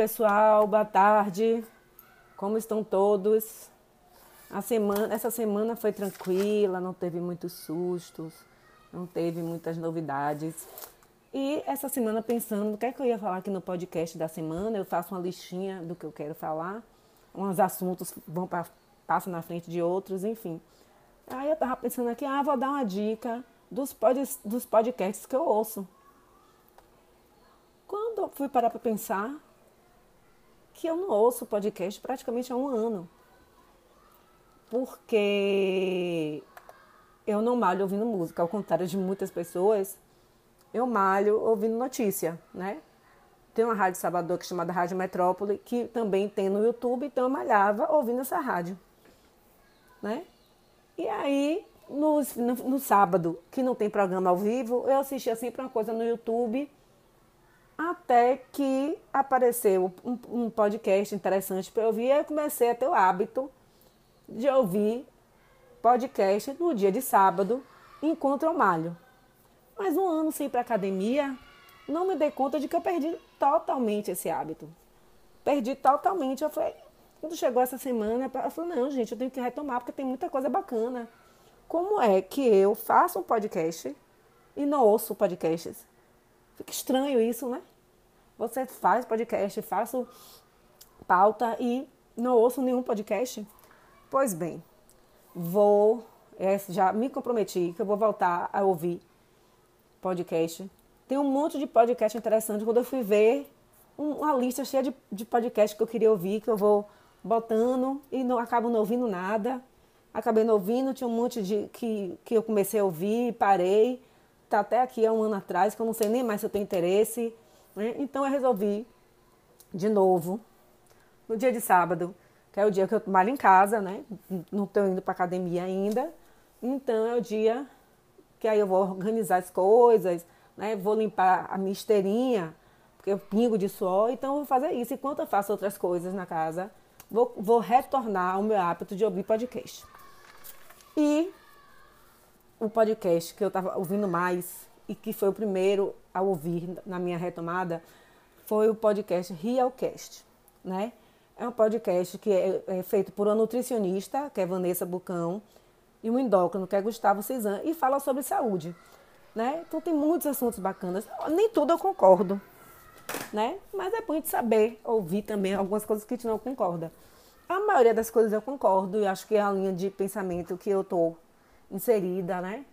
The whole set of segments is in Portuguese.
pessoal, boa tarde. Como estão todos? A semana, essa semana foi tranquila, não teve muitos sustos, não teve muitas novidades. E essa semana pensando, o que é que eu ia falar aqui no podcast da semana, eu faço uma listinha do que eu quero falar, uns assuntos vão para passam na frente de outros, enfim. Aí eu tava pensando aqui, ah, vou dar uma dica dos, pod, dos podcasts que eu ouço. Quando eu fui parar para pensar que eu não ouço podcast praticamente há um ano. Porque eu não malho ouvindo música, ao contrário de muitas pessoas, eu malho ouvindo notícia, né? Tem uma rádio Salvador que é chamada Rádio Metrópole, que também tem no YouTube, então eu malhava ouvindo essa rádio, né? E aí, no, no, no sábado, que não tem programa ao vivo, eu assistia sempre uma coisa no YouTube, até que apareceu um, um podcast interessante para ouvir, e eu comecei a ter o hábito de ouvir podcast no dia de sábado, enquanto eu malho. Mas um ano sem ir para academia, não me dei conta de que eu perdi totalmente esse hábito. Perdi totalmente. Eu falei, quando chegou essa semana, eu falei, não, gente, eu tenho que retomar porque tem muita coisa bacana. Como é que eu faço um podcast e não ouço podcasts? Fica estranho isso, né? Você faz podcast, faço pauta e não ouço nenhum podcast? Pois bem, vou, é, já me comprometi que eu vou voltar a ouvir podcast. Tem um monte de podcast interessante. Quando eu fui ver uma lista cheia de, de podcasts que eu queria ouvir, que eu vou botando e não acabo não ouvindo nada. Acabei não ouvindo, tinha um monte de que, que eu comecei a ouvir, parei. Tá até aqui há um ano atrás, que eu não sei nem mais se eu tenho interesse. Né? Então eu resolvi, de novo, no dia de sábado, que é o dia que eu malho em casa, né? Não estou indo para academia ainda. Então é o dia que aí eu vou organizar as coisas, né? Vou limpar a minha esteirinha, porque eu pingo de suor, então eu vou fazer isso. Enquanto eu faço outras coisas na casa, vou, vou retornar ao meu hábito de ouvir podcast. E o podcast que eu estava ouvindo mais e que foi o primeiro a ouvir na minha retomada foi o podcast Realcast, né? É um podcast que é, é feito por uma nutricionista, que é Vanessa Bucão, e um endócrino, que é Gustavo Cezan, e fala sobre saúde. Né? Então tem muitos assuntos bacanas. Nem tudo eu concordo, né? Mas é bom gente saber, ouvir também algumas coisas que a gente não concorda. A maioria das coisas eu concordo e acho que é a linha de pensamento que eu tô inserida, né?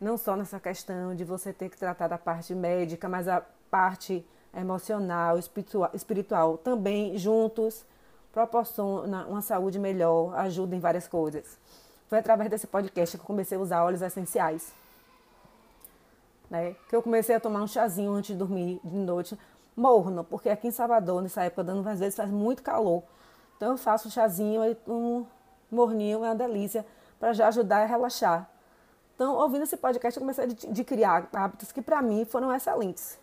Não só nessa questão de você ter que tratar da parte médica, mas a parte emocional, espiritual, espiritual também juntos proporciona uma saúde melhor, ajuda em várias coisas. Foi através desse podcast que eu comecei a usar óleos essenciais. Né? Que eu comecei a tomar um chazinho antes de dormir de noite, morno, porque aqui em Salvador, nessa época, dando às vezes faz muito calor. Então eu faço um chazinho, um morninho, é uma delícia, para já ajudar a relaxar. Então, ouvindo esse podcast, eu comecei a de criar hábitos que para mim foram excelentes.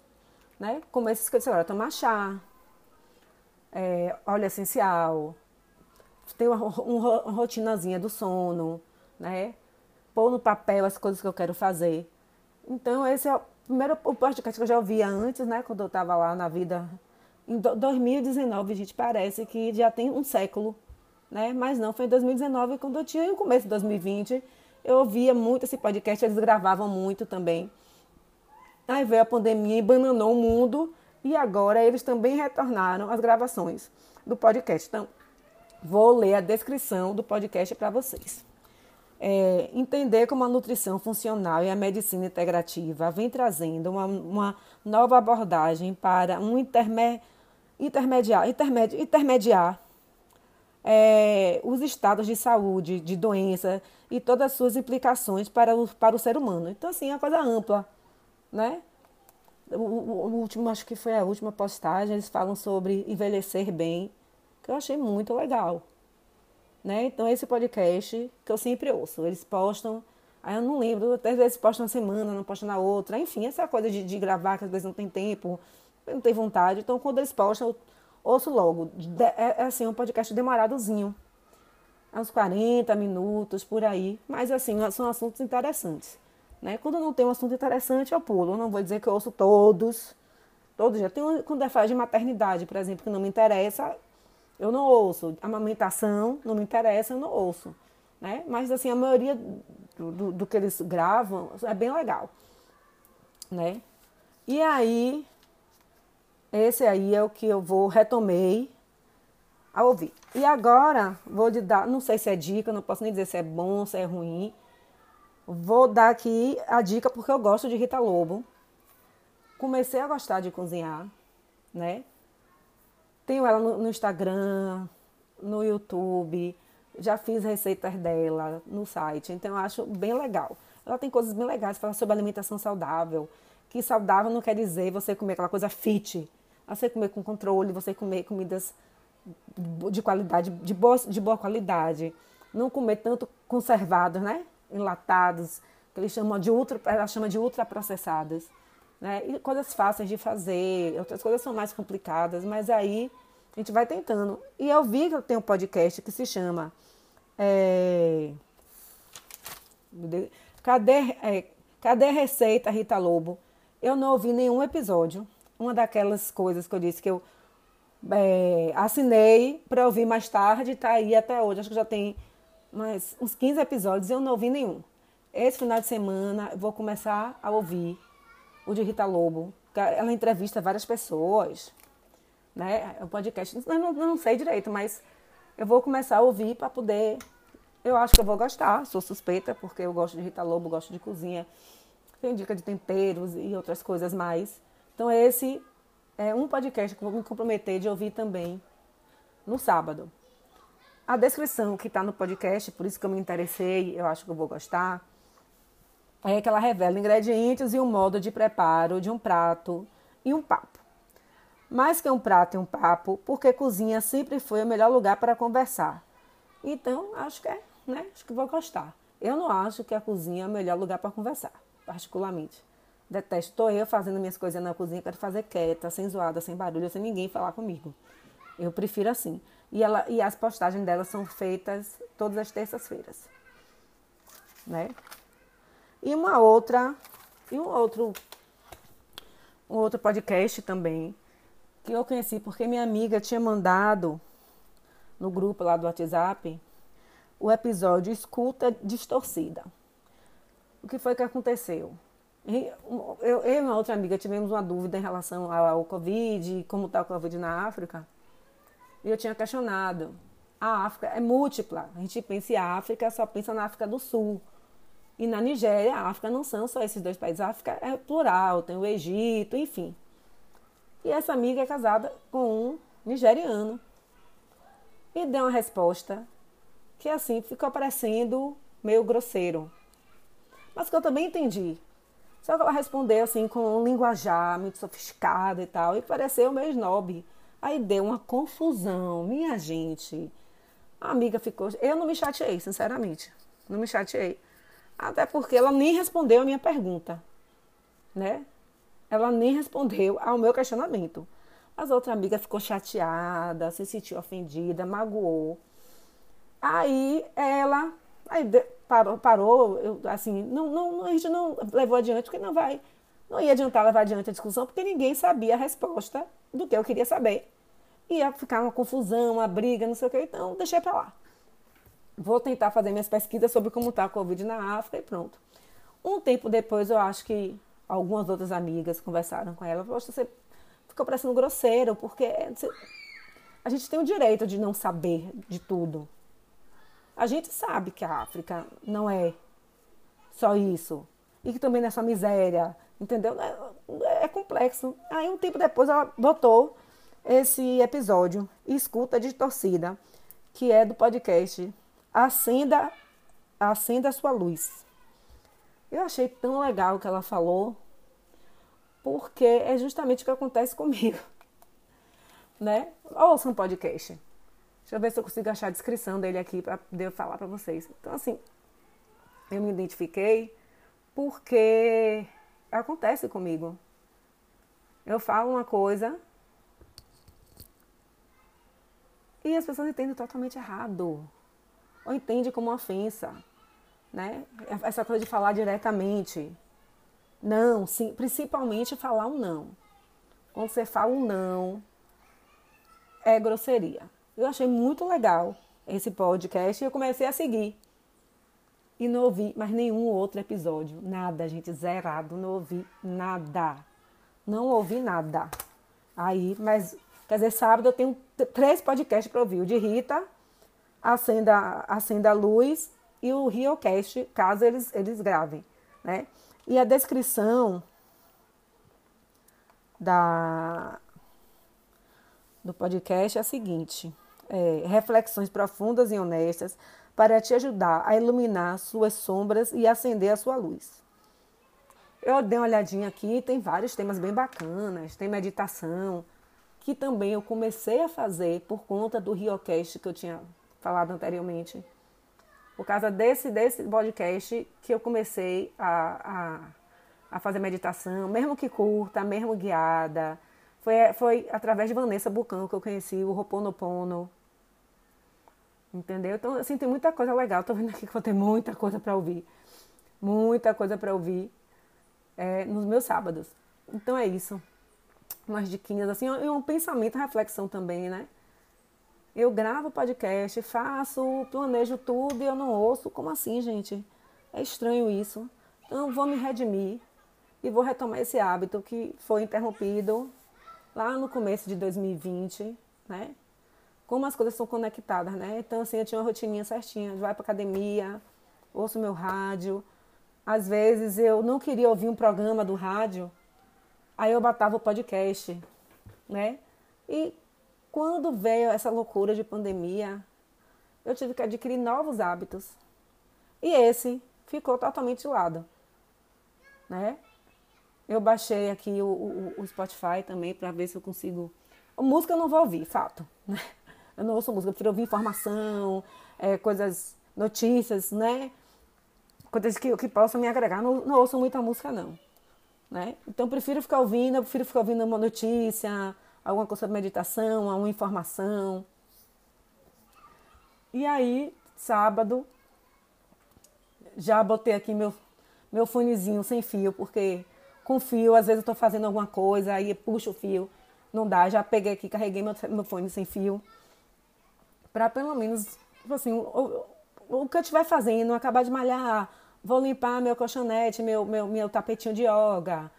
Né? Como esses que eu disse agora, tomar chá, é, óleo essencial, ter uma, uma rotinazinha do sono, né? Pôr no papel as coisas que eu quero fazer. Então, esse é o primeiro o podcast que eu já ouvia antes, né? Quando eu estava lá na vida. Em 2019, gente, parece que já tem um século, né? Mas não, foi em 2019, quando eu tinha no começo de 2020. Eu ouvia muito esse podcast, eles gravavam muito também. Aí veio a pandemia e bananou o mundo. E agora eles também retornaram às gravações do podcast. Então, Vou ler a descrição do podcast para vocês. É, entender como a nutrição funcional e a medicina integrativa vem trazendo uma, uma nova abordagem para um interme, intermediar, intermedi, intermediar é, os estados de saúde, de doença e todas as suas implicações para o, para o ser humano. Então, assim, é uma coisa ampla, né? O, o, o último, acho que foi a última postagem, eles falam sobre envelhecer bem, que eu achei muito legal. Né? Então, esse podcast que eu sempre ouço, eles postam, aí eu não lembro, às vezes postam na semana, não postam na outra, enfim, essa coisa de, de gravar que às vezes não tem tempo, não tem vontade. Então, quando eles postam, eu ouço logo. É, é assim, um podcast demoradozinho. Uns 40 minutos, por aí. Mas, assim, são assuntos interessantes. Né? Quando não tem um assunto interessante, eu pulo. não vou dizer que eu ouço todos, Todo dia. Tem um, quando é faz de maternidade, por exemplo, que não me interessa, eu não ouço. Amamentação, não me interessa, eu não ouço. Né? Mas, assim, a maioria do, do, do que eles gravam é bem legal. Né? E aí, esse aí é o que eu vou, retomei a ouvir. E agora, vou lhe dar, não sei se é dica, não posso nem dizer se é bom, se é ruim. Vou dar aqui a dica porque eu gosto de Rita Lobo comecei a gostar de cozinhar, né? Tenho ela no, no Instagram, no YouTube, já fiz receitas dela no site, então eu acho bem legal. Ela tem coisas bem legais, fala sobre alimentação saudável, que saudável não quer dizer você comer aquela coisa fit, você comer com controle, você comer comidas de qualidade, de boa, de boa qualidade, não comer tanto conservados, né? Enlatados, que eles chamam de ultra, ela chama de ultraprocessadas. Né? E coisas fáceis de fazer, outras coisas são mais complicadas, mas aí a gente vai tentando. E eu vi que eu tenho um podcast que se chama é... Cadê, é... Cadê a Receita Rita Lobo? Eu não ouvi nenhum episódio. Uma daquelas coisas que eu disse que eu é, assinei para ouvir mais tarde, está aí até hoje. Acho que já tem mais uns 15 episódios e eu não ouvi nenhum. Esse final de semana eu vou começar a ouvir o de Rita Lobo. Ela entrevista várias pessoas, né? O podcast, eu não, não sei direito, mas eu vou começar a ouvir para poder. Eu acho que eu vou gostar, sou suspeita, porque eu gosto de Rita Lobo, gosto de cozinha, tem dica de temperos e outras coisas mais. Então, esse é um podcast que eu vou me comprometer de ouvir também no sábado. A descrição que está no podcast, por isso que eu me interessei, eu acho que eu vou gostar é que ela revela ingredientes e o modo de preparo de um prato e um papo. Mais que um prato e um papo, porque cozinha sempre foi o melhor lugar para conversar. Então, acho que é, né? Acho que vou gostar. Eu não acho que a cozinha é o melhor lugar para conversar, particularmente. Detesto. Estou eu fazendo minhas coisas na cozinha, quero fazer quieta, sem zoada, sem barulho, sem ninguém falar comigo. Eu prefiro assim. E, ela, e as postagens dela são feitas todas as terças-feiras. Né? E uma outra, e um outro, um outro podcast também, que eu conheci porque minha amiga tinha mandado no grupo lá do WhatsApp o episódio Escuta Distorcida. O que foi que aconteceu? Eu, eu e uma outra amiga tivemos uma dúvida em relação ao Covid, como está o Covid na África. E eu tinha questionado. A África é múltipla. A gente pensa em África, só pensa na África do Sul. E na Nigéria, a África não são só esses dois países, a África é plural, tem o Egito, enfim. E essa amiga é casada com um nigeriano. E deu uma resposta que assim ficou parecendo meio grosseiro. Mas que eu também entendi. Só que ela respondeu assim com um linguajar muito sofisticado e tal, e pareceu meio snob. Aí deu uma confusão, minha gente. A amiga ficou. Eu não me chateei, sinceramente. Não me chateei. Até porque ela nem respondeu a minha pergunta, né? Ela nem respondeu ao meu questionamento. As outra amiga ficou chateada, se sentiu ofendida, magoou. Aí ela aí parou, parou eu, assim, não, não, a gente não levou adiante, porque não vai, não ia adiantar levar adiante a discussão, porque ninguém sabia a resposta do que eu queria saber. Ia ficar uma confusão, uma briga, não sei o que, então deixei para lá. Vou tentar fazer minhas pesquisas sobre como está a Covid na África e pronto. Um tempo depois, eu acho que algumas outras amigas conversaram com ela. Poxa, você ficou parecendo grosseiro, porque a gente tem o direito de não saber de tudo. A gente sabe que a África não é só isso. E que também não é só miséria, entendeu? É, é complexo. Aí, um tempo depois, ela botou esse episódio, Escuta de Torcida, que é do podcast acenda, acenda sua luz. Eu achei tão legal o que ela falou, porque é justamente o que acontece comigo. Né? Ouça um podcast. Deixa eu ver se eu consigo achar a descrição dele aqui para poder falar para vocês. Então, assim, eu me identifiquei porque acontece comigo. Eu falo uma coisa e as pessoas entendem totalmente errado ou entende como ofensa, né? Essa coisa de falar diretamente. Não, sim, principalmente falar um não. quando você fala um não, é grosseria. Eu achei muito legal esse podcast e eu comecei a seguir. E não ouvi mais nenhum outro episódio. Nada, gente, zerado. Não ouvi nada. Não ouvi nada. Aí, mas, quer dizer, sábado eu tenho três podcasts para ouvir. O de Rita, Acenda, Acenda a Luz e o RioCast, caso eles, eles gravem, né? E a descrição da, do podcast é a seguinte: é, reflexões profundas e honestas para te ajudar a iluminar suas sombras e acender a sua luz. Eu dei uma olhadinha aqui, tem vários temas bem bacanas, tem meditação, que também eu comecei a fazer por conta do RioCast que eu tinha falado anteriormente. Por causa desse, desse podcast que eu comecei a, a, a fazer meditação, mesmo que curta, mesmo guiada. Foi, foi através de Vanessa Bucão que eu conheci o Roponopono, Entendeu? Então, assim, tem muita coisa legal. Tô vendo aqui que vou ter muita coisa para ouvir. Muita coisa para ouvir é, nos meus sábados. Então é isso. Umas diquinhas, assim, e um pensamento, reflexão também, né? Eu gravo podcast, faço, planejo tudo e eu não ouço. Como assim, gente? É estranho isso. Então, vou me redimir e vou retomar esse hábito que foi interrompido lá no começo de 2020, né? como as coisas são conectadas, né? Então, assim, eu tinha uma rotininha certinha, vai para academia, ouço meu rádio. Às vezes eu não queria ouvir um programa do rádio, aí eu batava o podcast, né? E quando veio essa loucura de pandemia, eu tive que adquirir novos hábitos. E esse ficou totalmente de lado, né? Eu baixei aqui o, o, o Spotify também para ver se eu consigo. Música eu não vou ouvir, fato, né? Eu não ouço música, eu prefiro ouvir informação, é, coisas, notícias, né? Coisas que, que possam me agregar. Não, não ouço muita música, não. Né? Então, prefiro ficar ouvindo, eu prefiro ficar ouvindo uma notícia, alguma coisa sobre meditação, alguma informação. E aí, sábado, já botei aqui meu, meu fonezinho sem fio, porque com fio, às vezes eu estou fazendo alguma coisa, aí puxo o fio, não dá. Já peguei aqui, carreguei meu, meu fone sem fio. Para pelo menos, tipo assim, o, o, que eu estiver fazendo, acabar de malhar, vou limpar meu colchonete, meu, meu, meu tapetinho de yoga,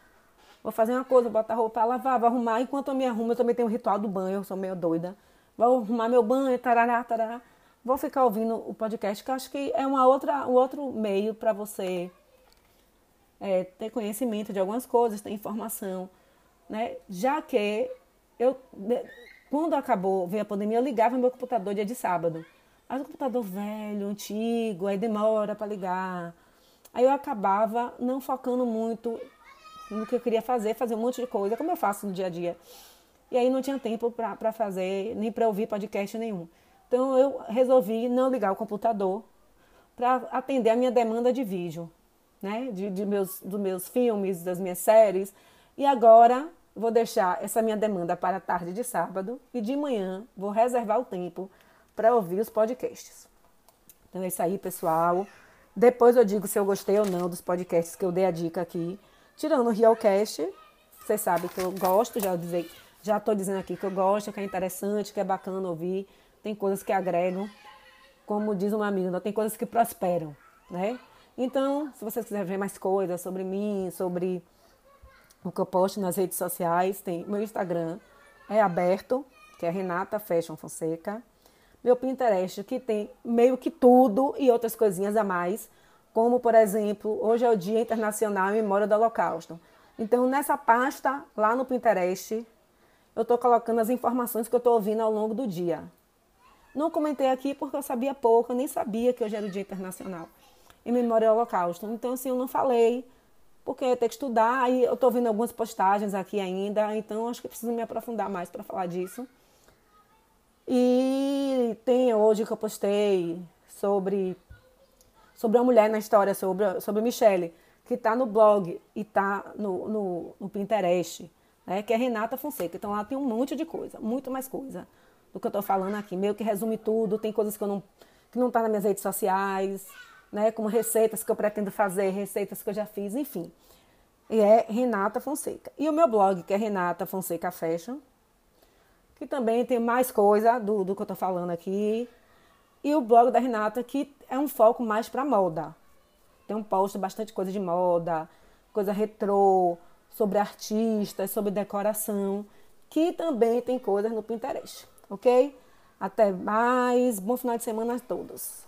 vou fazer uma coisa, botar roupa lavar, vou arrumar, enquanto eu me arrumo, eu também tenho um ritual do banho, eu sou meio doida, vou arrumar meu banho, tarará, tarará, vou ficar ouvindo o podcast, que acho que é uma outra, um outro meio para você é, ter conhecimento de algumas coisas, ter informação, né? Já que eu quando acabou, veio a pandemia, eu ligava meu computador dia de sábado. Mas o computador velho, antigo, aí demora para ligar. Aí eu acabava não focando muito no que eu queria fazer, fazer um monte de coisa, como eu faço no dia a dia. E aí não tinha tempo para fazer, nem para ouvir podcast nenhum. Então eu resolvi não ligar o computador para atender a minha demanda de vídeo, né? De, de meus, dos meus filmes, das minhas séries. E agora vou deixar essa minha demanda para a tarde de sábado e de manhã vou reservar o tempo para ouvir os podcasts. Então é isso aí, pessoal. Depois eu digo se eu gostei ou não dos podcasts que eu dei a dica aqui. Tirando o Realcast, vocês sabem que eu gosto, já dizer, já estou dizendo aqui que eu gosto, que é interessante, que é bacana ouvir. Tem coisas que agregam, como diz uma amiga, tem coisas que prosperam, né? Então, se vocês quiserem ver mais coisas sobre mim, sobre o que eu posto nas redes sociais. Tem meu Instagram é aberto, que é Renata Fashion Fonseca. Meu Pinterest, que tem meio que tudo e outras coisinhas a mais, como por exemplo, hoje é o Dia Internacional em Memória do Holocausto. Então, nessa pasta lá no Pinterest, eu estou colocando as informações que eu estou ouvindo ao longo do dia. Não comentei aqui porque eu sabia pouco, eu nem sabia que hoje era o Dia Internacional em Memória ao Holocausto. Então, assim, eu não falei porque eu tenho que estudar e eu estou vendo algumas postagens aqui ainda, então acho que preciso me aprofundar mais para falar disso. E tem hoje que eu postei sobre sobre uma mulher na história, sobre, sobre Michelle, que está no blog e está no, no, no, Pinterest, né, que é Renata Fonseca. Então lá tem um monte de coisa, muito mais coisa do que eu estou falando aqui. Meio que resume tudo, tem coisas que eu não que não tá nas minhas redes sociais, né, como receitas que eu pretendo fazer, receitas que eu já fiz, enfim. E é Renata Fonseca. E o meu blog, que é Renata Fonseca Fashion, que também tem mais coisa do, do que eu tô falando aqui. E o blog da Renata, que é um foco mais para moda. Tem um post bastante coisa de moda, coisa retrô, sobre artistas, sobre decoração, que também tem coisas no Pinterest, ok? Até mais, bom final de semana a todos.